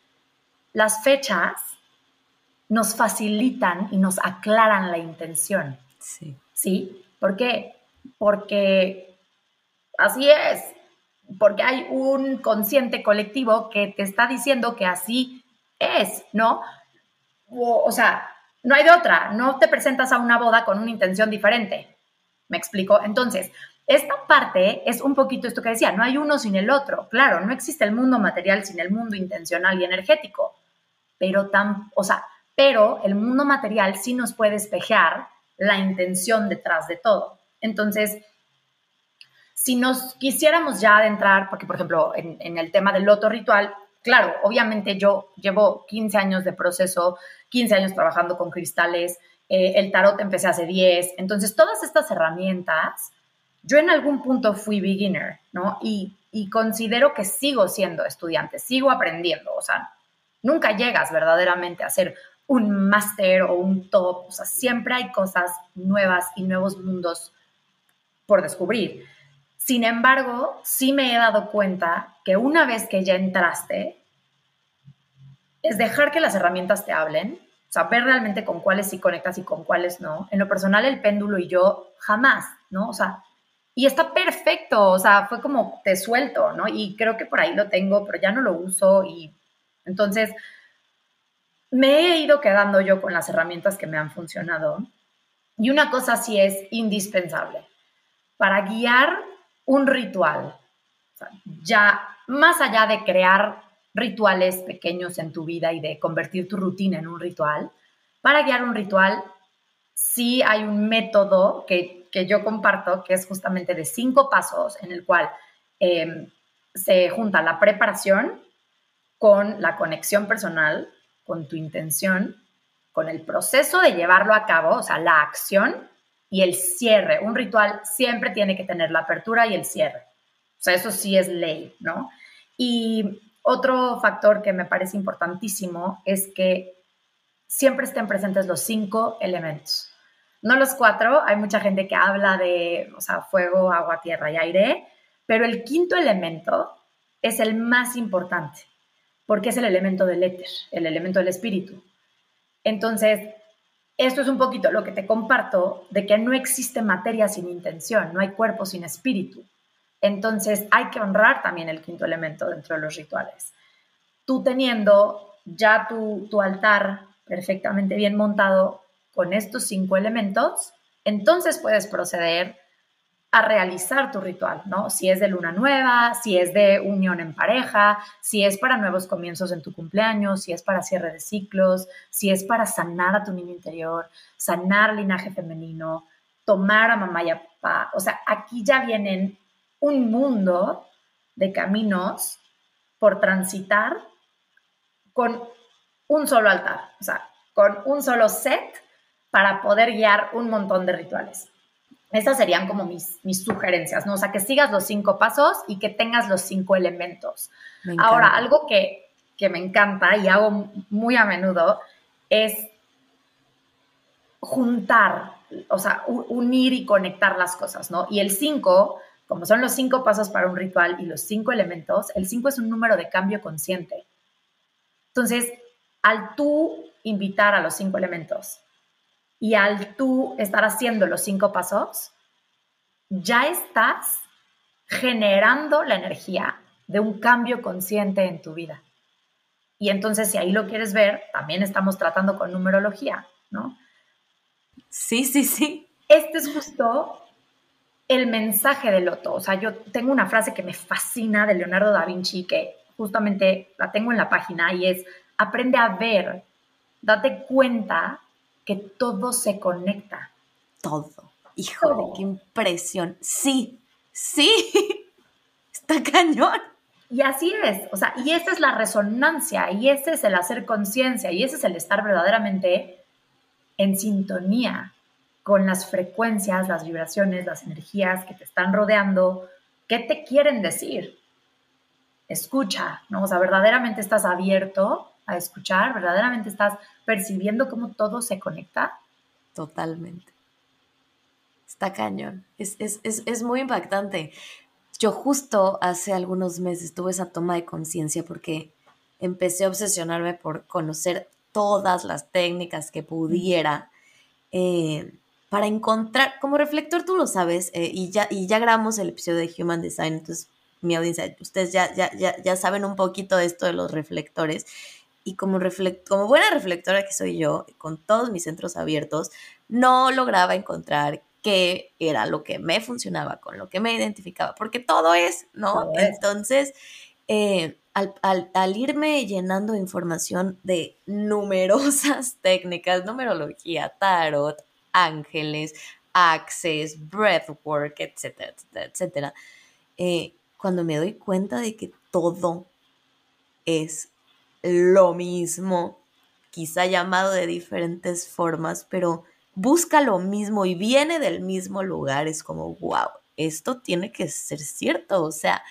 Las fechas nos facilitan y nos aclaran la intención. Sí. ¿Sí? ¿Por qué? Porque así es, porque hay un consciente colectivo que te está diciendo que así es, ¿no? O, sea, no hay de otra, no te presentas a una boda con una intención diferente. ¿Me explico? Entonces, esta parte es un poquito esto que decía, no hay uno sin el otro. Claro, no existe el mundo material sin el mundo intencional y energético, pero tan, o sea, pero el mundo material sí nos puede espejear la intención detrás de todo. Entonces, si nos quisiéramos ya adentrar, porque por ejemplo, en, el tema del loto ritual, claro, obviamente yo llevo 15 años de proceso, 15 años trabajando con cristales, eh, el tarot empecé hace 10, entonces todas estas herramientas, yo en algún punto fui beginner, ¿no? Y, y considero que sigo siendo estudiante, sigo aprendiendo, o sea, nunca llegas verdaderamente a ser un máster o un top, o sea, siempre hay cosas nuevas y nuevos mundos por descubrir. Sin embargo, sí me he dado cuenta que una vez que ya entraste, es dejar que las herramientas te hablen, saber realmente con cuáles sí conectas y con cuáles no. En lo personal, el péndulo y yo jamás, ¿no? O sea, y está perfecto, o sea, fue como te suelto, ¿no? Y creo que por ahí lo tengo, pero ya no lo uso y entonces me he ido quedando yo con las herramientas que me han funcionado. Y una cosa sí es indispensable. Para guiar un ritual. ya más allá de crear rituales pequeños en tu vida y de convertir tu rutina en un ritual, para guiar un ritual sí hay un método que, yo comparto, que es justamente de cinco pasos en el cual em, se junta la preparación con la conexión personal, con tu intención, con el proceso de llevarlo a cabo, o sea, la acción y el cierre. Un ritual siempre tiene que tener la apertura y el cierre. O sea, eso sí es ley, ¿no? Y otro factor que me parece importantísimo es que siempre estén presentes los cinco elementos. No los cuatro, hay mucha gente que habla de, o sea, fuego, agua, tierra y aire, pero el quinto elemento es el más importante, porque es el elemento del éter, el elemento del espíritu. Entonces, esto es un poquito lo que te comparto de que no existe materia sin intención, no hay cuerpo sin espíritu. Entonces hay que honrar también el quinto elemento dentro de los rituales. Tú teniendo ya tu, tu altar perfectamente bien montado con estos cinco elementos, entonces puedes proceder a realizar tu ritual, ¿no? Si es de luna nueva, si es de unión en pareja, si es para nuevos comienzos en tu cumpleaños, si es para cierre de ciclos, si es para sanar a tu niño interior, sanar linaje femenino, tomar a mamá y a papá. O sea, aquí ya vienen un mundo de caminos por transitar con un solo altar, o sea, con un solo set para poder guiar un montón de rituales. Esas serían como mis, mis sugerencias, ¿no? O sea, que sigas los cinco pasos y que tengas los cinco elementos. Ahora, algo que que me encanta y hago muy a menudo es juntar, o sea, unir y conectar las cosas, ¿no? Y el 5, como son los cinco pasos para un ritual y los cinco elementos, el 5 es un número de cambio consciente. Entonces, al tú invitar a los cinco elementos y al tú estar haciendo los cinco pasos, ya estás generando la energía de un cambio consciente en tu vida. Y entonces, si ahí lo quieres ver, también estamos tratando con numerología, ¿no? Sí, sí, sí. Este es justo el mensaje del loto. O sea, yo tengo una frase que me fascina de Leonardo da Vinci, que justamente la tengo en la página, y es, aprende a ver, date cuenta que todo se conecta. Todo. Híjole, qué impresión. Sí, sí, está cañón. Y así es, o sea, y esa es la resonancia, y ese es el hacer conciencia, y ese es el estar verdaderamente en sintonía con las frecuencias, las vibraciones, las energías que te están rodeando, ¿qué te quieren decir? Escucha, ¿no? O sea, verdaderamente estás abierto a escuchar, verdaderamente estás percibiendo cómo todo se conecta. Totalmente. Está cañón. Es, es, es, es muy impactante. Yo justo hace algunos meses tuve esa toma de conciencia porque empecé a obsesionarme por conocer todas las técnicas que pudiera eh, para encontrar, como reflector tú lo sabes, eh, y, ya, y ya grabamos el episodio de Human Design, entonces mi audiencia, ustedes ya, ya, ya, ya saben un poquito de esto de los reflectores, y como, como buena reflectora que soy yo, con todos mis centros abiertos, no lograba encontrar qué era lo que me funcionaba, con lo que me identificaba, porque todo es, ¿no? Entonces, eh, al, irme llenando de información de numerosas técnicas, numerología, tarot, ángeles, access, breathwork, etcétera, etcétera, etcétera, eh, cuando me doy cuenta de que todo es lo mismo, quizá llamado de diferentes formas, pero busca lo mismo y viene del mismo lugar, es como, wow, esto tiene que ser cierto, o sea,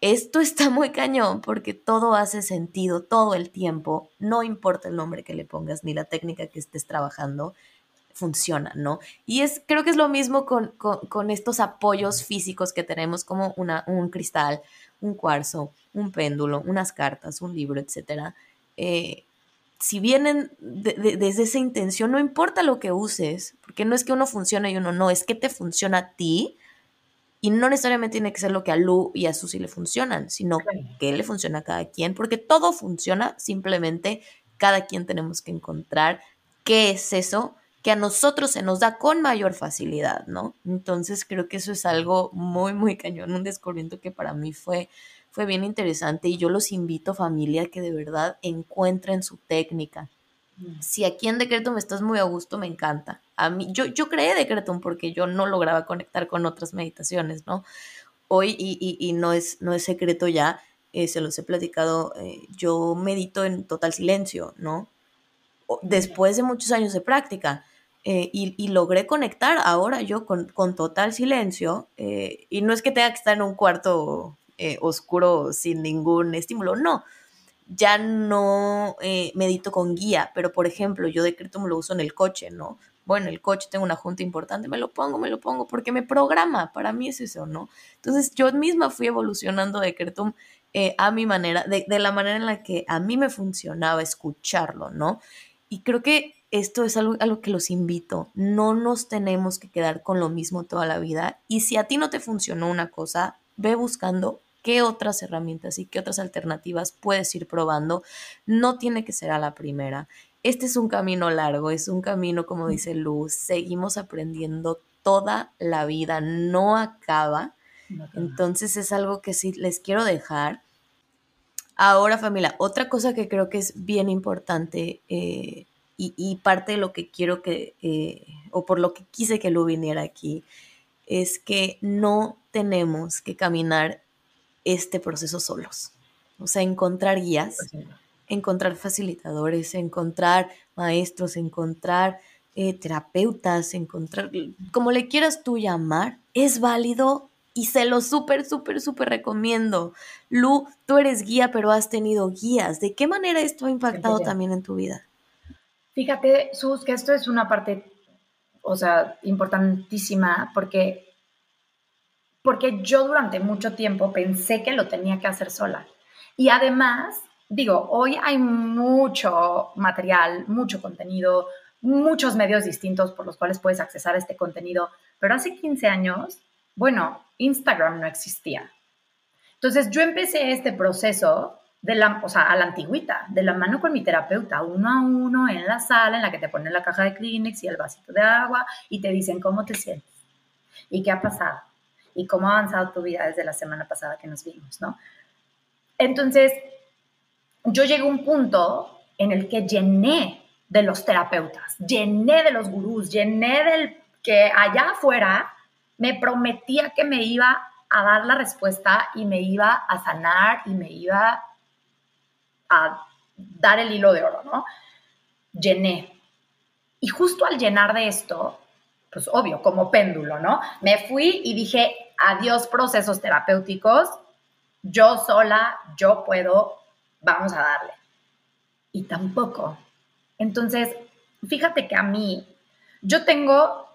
esto está muy cañón porque todo hace sentido todo el tiempo, no importa el nombre que le pongas ni la técnica que estés trabajando, funciona, ¿no? Y es, creo que es lo mismo con, estos apoyos físicos que tenemos como una, un cristal, un cuarzo, un péndulo, unas cartas, un libro, etcétera. Eh, si vienen desde esa intención, no importa lo que uses, porque no es que uno funcione y uno no, es que te funciona a ti y no necesariamente tiene que ser lo que a Lu y a Susi le funcionan, sino que le funciona a cada quien, porque todo funciona, simplemente cada quien tenemos que encontrar qué es eso que a nosotros se nos da con mayor facilidad, ¿no? Entonces creo que eso es algo muy, muy cañón, un descubrimiento que para mí fue fue bien interesante y yo los invito familia que de verdad encuentren su técnica. Mm. Si aquí en Decretum estás muy a gusto, me encanta. A mí, yo, yo creé Decretum porque yo no lograba conectar con otras meditaciones, ¿no? Hoy, y, no, es, no es secreto ya, eh, se los he platicado, eh, yo medito en total silencio, ¿no? Después de muchos años de práctica. Eh, y, logré conectar ahora yo con, total silencio. y no es que tenga que estar en un cuarto eh, oscuro sin ningún estímulo. No, ya no eh, medito con guía, pero por ejemplo, yo decreto me lo uso en el coche, ¿no? Bueno, el coche tengo una junta importante, me lo pongo, me lo pongo, porque me programa, para mí es eso, ¿no? Entonces yo misma fui evolucionando Decretum eh, a mi manera, de, la manera en la que a mí me funcionaba escucharlo, ¿no? Y creo que esto es algo a lo que los invito. No nos tenemos que quedar con lo mismo toda la vida. Y si a ti no te funcionó una cosa, ve buscando qué otras herramientas y qué otras alternativas puedes ir probando. No tiene que ser a la primera. Este es un camino largo, es un camino, como dice Luz, seguimos aprendiendo toda la vida, no acaba. Entonces es algo que sí les quiero dejar. Ahora familia, otra cosa que creo que es bien importante eh, y, parte de lo que quiero que, eh, o por lo que quise que Lu viniera aquí, es que no tenemos que caminar este proceso solos. O sea, encontrar guías, encontrar facilitadores, encontrar maestros, encontrar eh, terapeutas, encontrar, como le quieras tú llamar, es válido y se lo súper, súper, súper recomiendo. Lu, tú eres guía, pero has tenido guías. ¿De qué manera esto ha impactado también en tu vida? Fíjate, Sus, que esto es una parte, o sea, importantísima, porque, porque yo durante mucho tiempo pensé que lo tenía que hacer sola. Y además, digo, hoy hay mucho material, mucho contenido, muchos medios distintos por los cuales puedes accesar a este contenido, pero hace 15 años, bueno, Instagram no existía. Entonces yo empecé este proceso de la, o sea, a la antigüita, de la mano con mi terapeuta, uno a uno en la sala en la que te ponen la caja de Kleenex y el vasito de agua y te dicen cómo te sientes y qué ha pasado y cómo ha avanzado tu vida desde la semana pasada que nos vimos, ¿no? Entonces, yo llegué a un punto en el que llené de los terapeutas, llené de los gurús, llené del que allá afuera me prometía que me iba a dar la respuesta y me iba a sanar y me iba a dar el hilo de oro, ¿no? Llené. Y justo al llenar de esto, pues obvio, como péndulo, ¿no? Me fui y dije, adiós procesos terapéuticos, yo sola, yo puedo, vamos a darle. Y tampoco. Entonces, fíjate que a mí, yo tengo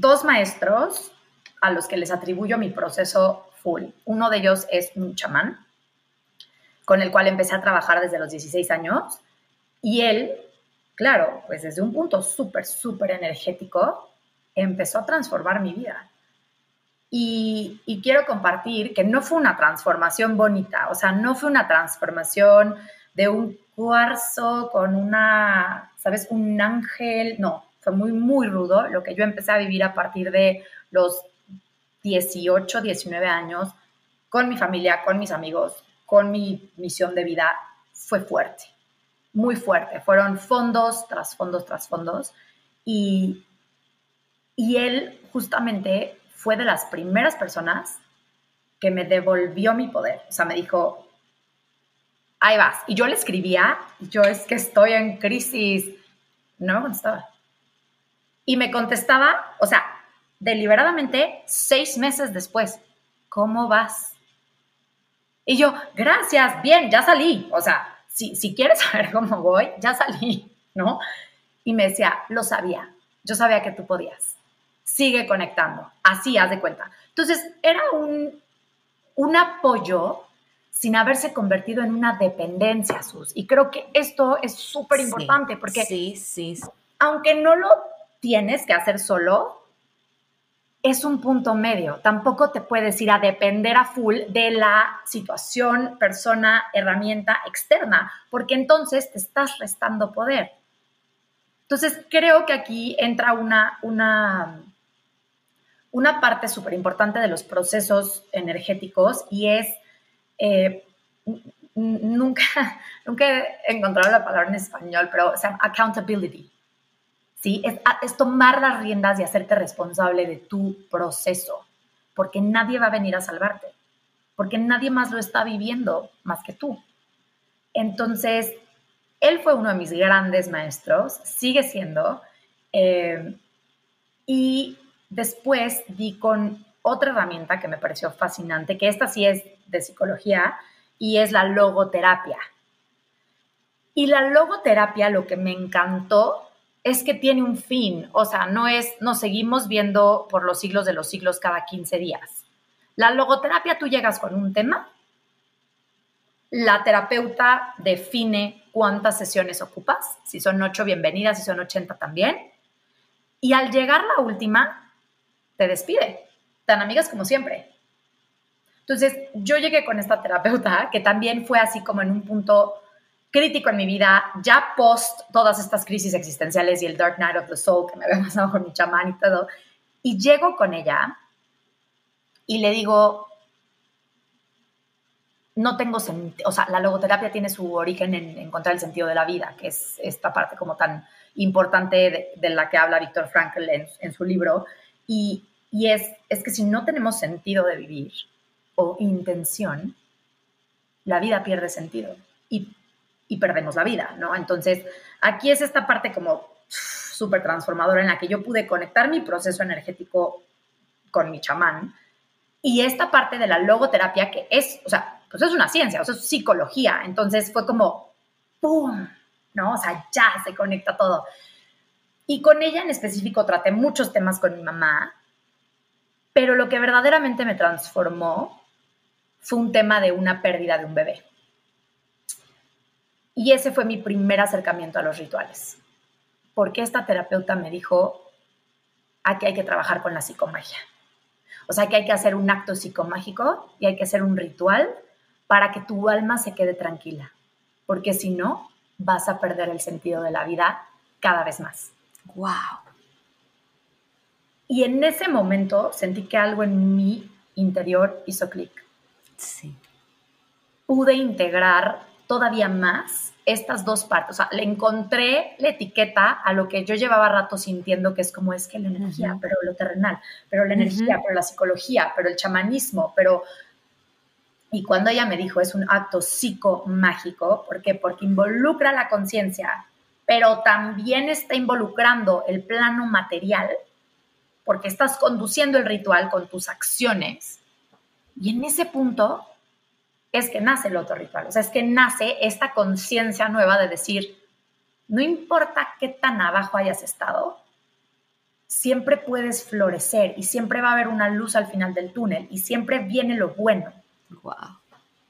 dos maestros a los que les atribuyo mi proceso full. Uno de ellos es un chamán, con el cual empecé a trabajar desde los 16 años. Y él, claro, pues desde un punto súper, súper energético, empezó a transformar mi vida. Y, quiero compartir que no fue una transformación bonita, o sea, no fue una transformación de un cuarzo con una, ¿sabes? Un ángel, no, fue muy, muy rudo lo que yo empecé a vivir a partir de los 18, 19 años, con mi familia, con mis amigos, con mi misión de vida, fue fuerte, muy fuerte. Fueron fondos tras fondos tras fondos. Y, y él justamente fue de las primeras personas que me devolvió mi poder. O sea, me dijo, ahí vas. Y yo le escribía, yo es que estoy en crisis. No me contestaba. Y me contestaba, o sea, deliberadamente seis meses después, ¿cómo vas? Y yo, gracias, bien, ya salí. O sea, si, si quieres saber cómo voy, ya salí, ¿no? Y me decía, lo sabía, yo sabía que tú podías. Sigue conectando, así, haz de cuenta. Entonces, era un, un apoyo sin haberse convertido en una dependencia, Sus. Y creo que esto es súper importante porque sí, sí. aunque no lo tienes que hacer solo, es un punto medio. Tampoco te puedes ir a depender a full de la situación, persona, herramienta externa, porque entonces te estás restando poder. Entonces, creo que aquí entra una, una, una parte súper importante de los procesos energéticos y es, eh, nunca, nunca he encontrado la palabra en español, pero se llama accountability. ¿Sí? Es, tomar las riendas y hacerte responsable de tu proceso, porque nadie va a venir a salvarte, porque nadie más lo está viviendo más que tú. Entonces, él fue uno de mis grandes maestros, sigue siendo, eh, y después di con otra herramienta que me pareció fascinante, que esta sí es de psicología, y es la logoterapia. Y la logoterapia lo que me encantó es que tiene un fin, o sea, no es, nos seguimos viendo por los siglos de los siglos cada 15 días. La logoterapia, tú llegas con un tema, la terapeuta define cuántas sesiones ocupas, si son 8, bienvenidas, si son 80 también, y al llegar la última, te despide, tan amigas como siempre. Entonces, yo llegué con esta terapeuta que también fue así como en un punto crítico en mi vida, ya post todas estas crisis existenciales y el Dark Night of the Soul que me había pasado con mi chamán y todo, y llego con ella y le digo, no tengo sentido, o sea, la logoterapia tiene su origen en encontrar el sentido de la vida, que es esta parte como tan importante de, la que habla Víctor Frankl en, su libro, y, y es, es que si no tenemos sentido de vivir o intención, la vida pierde sentido. Y y perdemos la vida, ¿no? Entonces, aquí es esta parte como súper transformadora en la que yo pude conectar mi proceso energético con mi chamán Y esta parte de la logoterapia, que es, o sea, pues es una ciencia, o sea, es psicología. Entonces fue como, ¡pum! ¿No? O sea, ya se conecta todo. Y con ella en específico traté muchos temas con mi mamá, pero lo que verdaderamente me transformó fue un tema de una pérdida de un bebé. Y ese fue mi primer acercamiento a los rituales, porque esta terapeuta me dijo, aquí hay que trabajar con la psicomagia. O sea, que hay que hacer un acto psicomágico y hay que hacer un ritual para que tu alma se quede tranquila, porque si no, vas a perder el sentido de la vida cada vez más. ¡Wow! Y en ese momento sentí que algo en mi interior hizo clic. Sí. Pude integrar todavía más estas dos partes. O sea, le encontré la etiqueta a lo que yo llevaba rato sintiendo que es como es que la energía, pero lo terrenal, pero la energía, pero la psicología, pero el chamanismo, pero... Y cuando ella me dijo es un acto psicomágico, ¿por qué? Porque involucra la conciencia, pero también está involucrando el plano material, porque estás conduciendo el ritual con tus acciones. Y en ese punto es que nace el otro ritual, o sea, es que nace esta conciencia nueva de decir, no importa qué tan abajo hayas estado, siempre puedes florecer y siempre va a haber una luz al final del túnel y siempre viene lo bueno. Wow,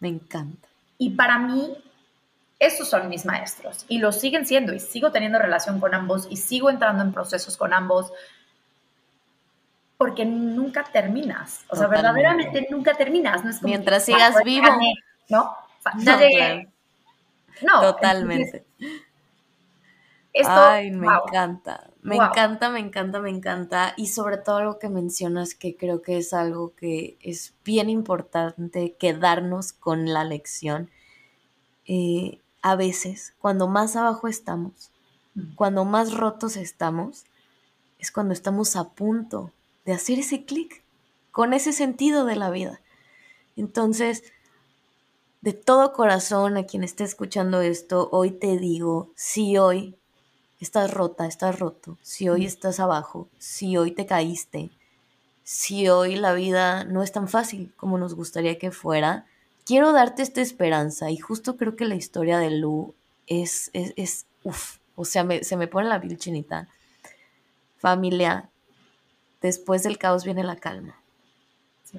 me encanta. Y para mí, esos son mis maestros y lo siguen siendo y sigo teniendo relación con ambos y sigo entrando en procesos con ambos porque nunca terminas. O sea, verdaderamente nunca terminas. Mientras sigas vivo. ¿No? no, Totalmente. esto, Ay, me encanta. Me encanta, me encanta, me encanta. Y sobre todo algo que mencionas que creo que es algo que es bien importante quedarnos con la lección. Eh, a veces, cuando más abajo estamos, mm. cuando más rotos estamos, es cuando estamos a punto de hacer ese clic con ese sentido de la vida. Entonces, de todo corazón a quien esté escuchando esto, hoy te digo, si hoy estás rota, estás roto, si hoy estás abajo, si hoy te caíste, si hoy la vida no es tan fácil como nos gustaría que fuera, quiero darte esta esperanza y justo creo que la historia de Lu es, es, es uff, o sea, se me pone la piel chinita. Familia, después del caos viene la calma.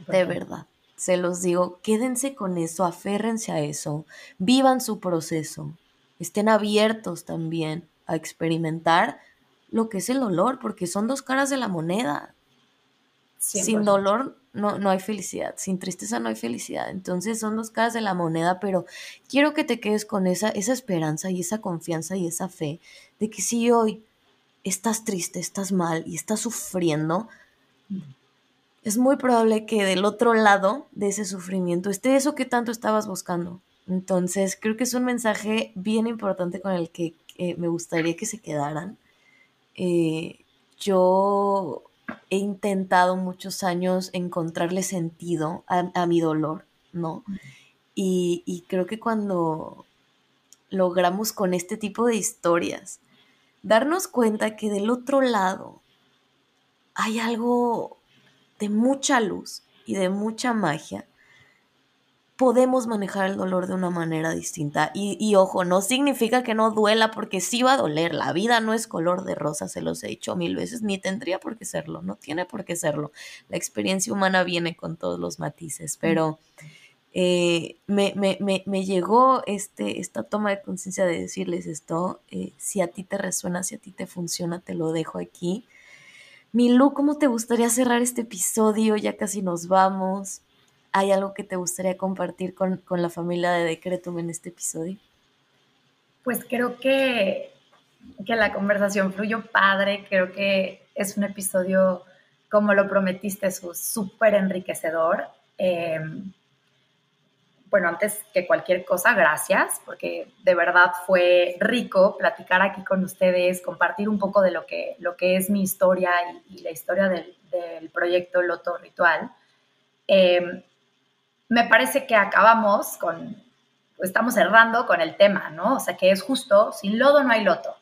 de verdad. Se los digo, quédense con eso, aférrense a eso, vivan su proceso, estén abiertos también a experimentar lo que es el dolor, porque son dos caras de la moneda. Sin dolor no, no hay felicidad, sin tristeza no hay felicidad. Entonces son dos caras de la moneda, pero quiero que te quedes con esa, esa esperanza y esa confianza y esa fe de que si hoy estás triste, estás mal y estás sufriendo, es muy probable que del otro lado de ese sufrimiento esté eso que tanto estabas buscando. Entonces, creo que es un mensaje bien importante con el que me gustaría que se quedaran. Eh, yo he intentado muchos años encontrarle sentido a, mi dolor, ¿no? Y, creo que cuando logramos con este tipo de historias darnos cuenta que del otro lado hay algo de mucha luz y de mucha magia, podemos manejar el dolor de una manera distinta. Y, ojo, no significa que no duela porque sí va a doler. La vida no es color de rosa, se los he dicho mil veces, ni tendría por qué serlo, no tiene por qué serlo. La experiencia humana viene con todos los matices, pero eh, me, me, me, me, llegó este, esta toma de conciencia de decirles esto, eh, si a ti te resuena, si a ti te funciona, te lo dejo aquí. Milu, ¿cómo te gustaría cerrar este episodio? Ya casi nos vamos. ¿Hay algo que te gustaría compartir con, con la familia de Decretum en este episodio? Pues creo que, que la conversación fluyó padre, creo que es un episodio, como lo prometiste, súper enriquecedor. Eh, bueno, antes que cualquier cosa, gracias, porque de verdad fue rico platicar aquí con ustedes, compartir un poco de lo que, lo que es mi historia y, la historia del, proyecto Loto Ritual. Eh, me parece que acabamos con, estamos cerrando con el tema, ¿no? O sea, que es justo, sin lodo no hay loto.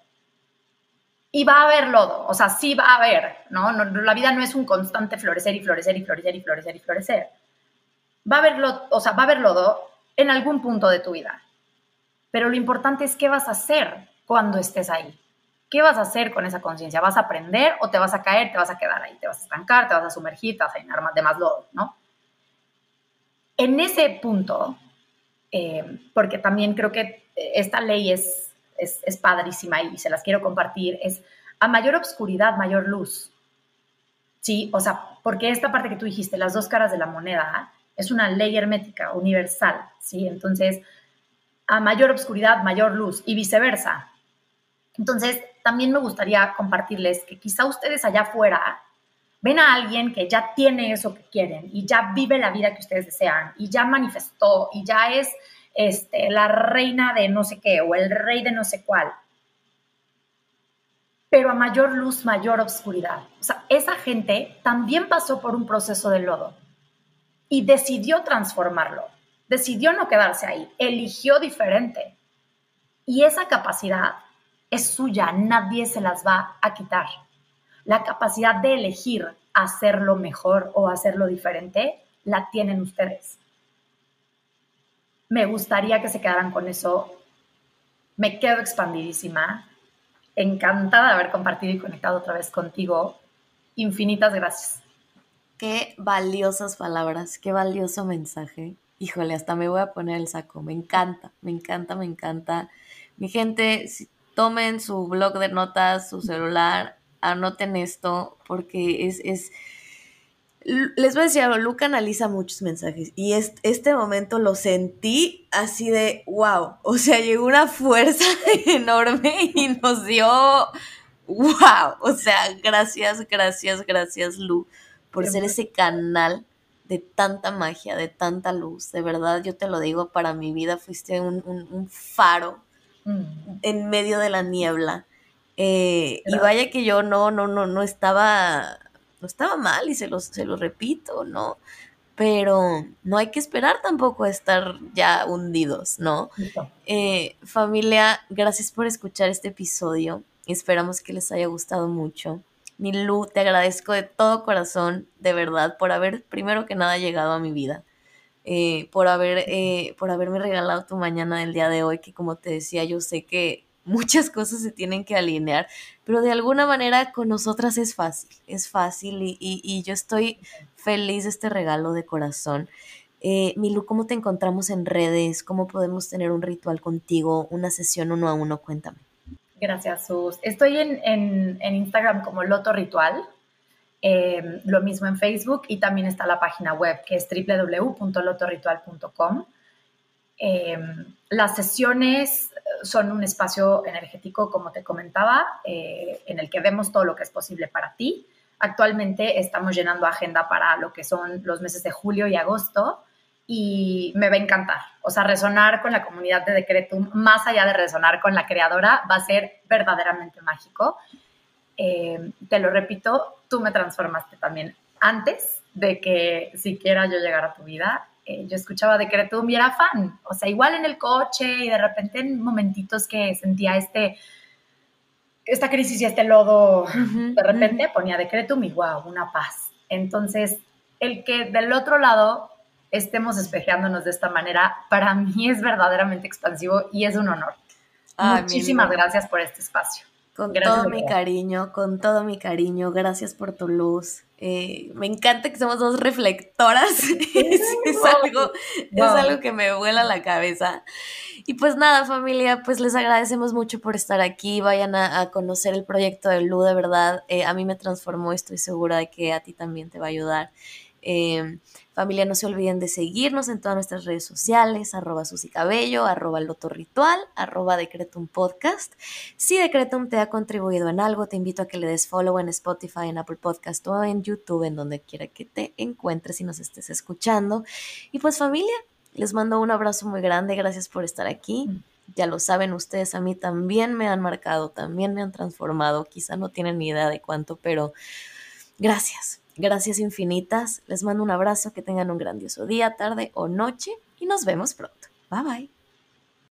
Y va a haber lodo, o sea, sí va a haber, ¿no? no la vida no es un constante florecer y florecer y florecer y florecer y florecer va a haber, o sea, va a haber lodo en algún punto de tu vida. Pero lo importante es qué vas a hacer cuando estés ahí. ¿Qué vas a hacer con esa conciencia? ¿Vas a aprender o te vas a caer, te vas a quedar ahí? ¿Te vas a estancar, te vas a sumergir, te vas a llenar de más lodo, no? En ese punto, eh, porque también creo que esta ley es, es, es padrísima y se las quiero compartir, es a mayor obscuridad, mayor luz. Sí, o sea, porque esta parte que tú dijiste, las dos caras de la moneda, es una ley hermética, universal, ¿sí? Entonces, a mayor obscuridad, mayor luz y viceversa. Entonces, también me gustaría compartirles que quizá ustedes allá afuera ven a alguien que ya tiene eso que quieren y ya vive la vida que ustedes desean y ya manifestó y ya es este, la reina de no sé qué o el rey de no sé cuál. Pero a mayor luz, mayor obscuridad. O sea, esa gente también pasó por un proceso de lodo y decidió transformarlo, decidió no quedarse ahí, eligió diferente. Y esa capacidad es suya, nadie se las va a quitar. La capacidad de elegir hacerlo mejor o hacerlo diferente la tienen ustedes. Me gustaría que se quedaran con eso. Me quedo expandidísima. Encantada de haber compartido y conectado otra vez contigo. Infinitas gracias. Qué valiosas palabras, qué valioso mensaje. Híjole, hasta me voy a poner el saco. Me encanta, me encanta, me encanta. Mi gente, tomen su blog de notas, su celular, anoten esto, porque es, es les voy a decir Luca analiza muchos mensajes y este momento lo sentí así de wow, o sea, llegó una fuerza enorme y nos dio wow, o sea, gracias, gracias, gracias Lu por ser ese canal de tanta magia, de tanta luz, de verdad yo te lo digo, para mi vida fuiste un, faro mm. en medio de la niebla. Eh, y vaya que yo no, no, no, no estaba no estaba mal y se lo, se repito, ¿no? Pero no hay que esperar tampoco a estar ya hundidos, ¿no? Eh, familia, gracias por escuchar este episodio. Esperamos que les haya gustado mucho. Nilu, te agradezco de todo corazón, de verdad, por haber, primero que nada, llegado a mi vida. Eh, por, haber, eh, por haberme regalado tu mañana del día de hoy, que como te decía, yo sé que muchas cosas se tienen que alinear, pero de alguna manera con nosotras es fácil, es fácil y, yo estoy feliz de este regalo de corazón. Eh, Milu, ¿cómo te encontramos en redes? ¿Cómo podemos tener un ritual contigo, una sesión uno a uno? Cuéntame. Gracias, Sus. Estoy en, Instagram como Loto Ritual, eh, lo mismo en Facebook y también está la página web que es www.lotoritual.com. Eh, las sesiones son un espacio energético, como te comentaba, eh, en el que vemos todo lo que es posible para ti. Actualmente estamos llenando agenda para lo que son los meses de julio y agosto y me va a encantar. O sea, resonar con la comunidad de Decretum, más allá de resonar con la creadora, va a ser verdaderamente mágico. Eh, te lo repito, tú me transformaste también antes de que siquiera yo llegara a tu vida eh, yo escuchaba Decretum y era fan. O sea, igual en el coche y de repente en momentitos que sentía este, esta crisis y este lodo, de repente ponía Decretum y wow, una paz. Entonces, el que del otro lado estemos espejeándonos de esta manera, para mí es verdaderamente expansivo y es un honor. Muchísimas gracias por este espacio. Con todo mi cariño, con todo mi cariño, gracias por tu luz. Eh, me encanta que somos dos reflectoras. es, algo, es algo que me vuela la cabeza. Y pues nada, familia, pues les agradecemos mucho por estar aquí. Vayan a, conocer el proyecto de Lu, de verdad. Eh, a mí me transformó, estoy segura de que a ti también te va a ayudar. Eh, familia, no se olviden de seguirnos en todas nuestras redes sociales, arroba susicabello, arroba lotorritual, arroba decretum podcast. Si Decretum te ha contribuido en algo, te invito a que le des follow en Spotify, en Apple Podcast o en YouTube, en donde quiera que te encuentres y nos estés escuchando. Y pues familia, les mando un abrazo muy grande, gracias por estar aquí. Mm. Ya lo saben ustedes, a mí también me han marcado, también me han transformado, quizá no tienen ni idea de cuánto, pero gracias Gracias infinitas. Les mando un abrazo, que tengan un grandioso día, tarde o noche y nos vemos pronto. Bye bye.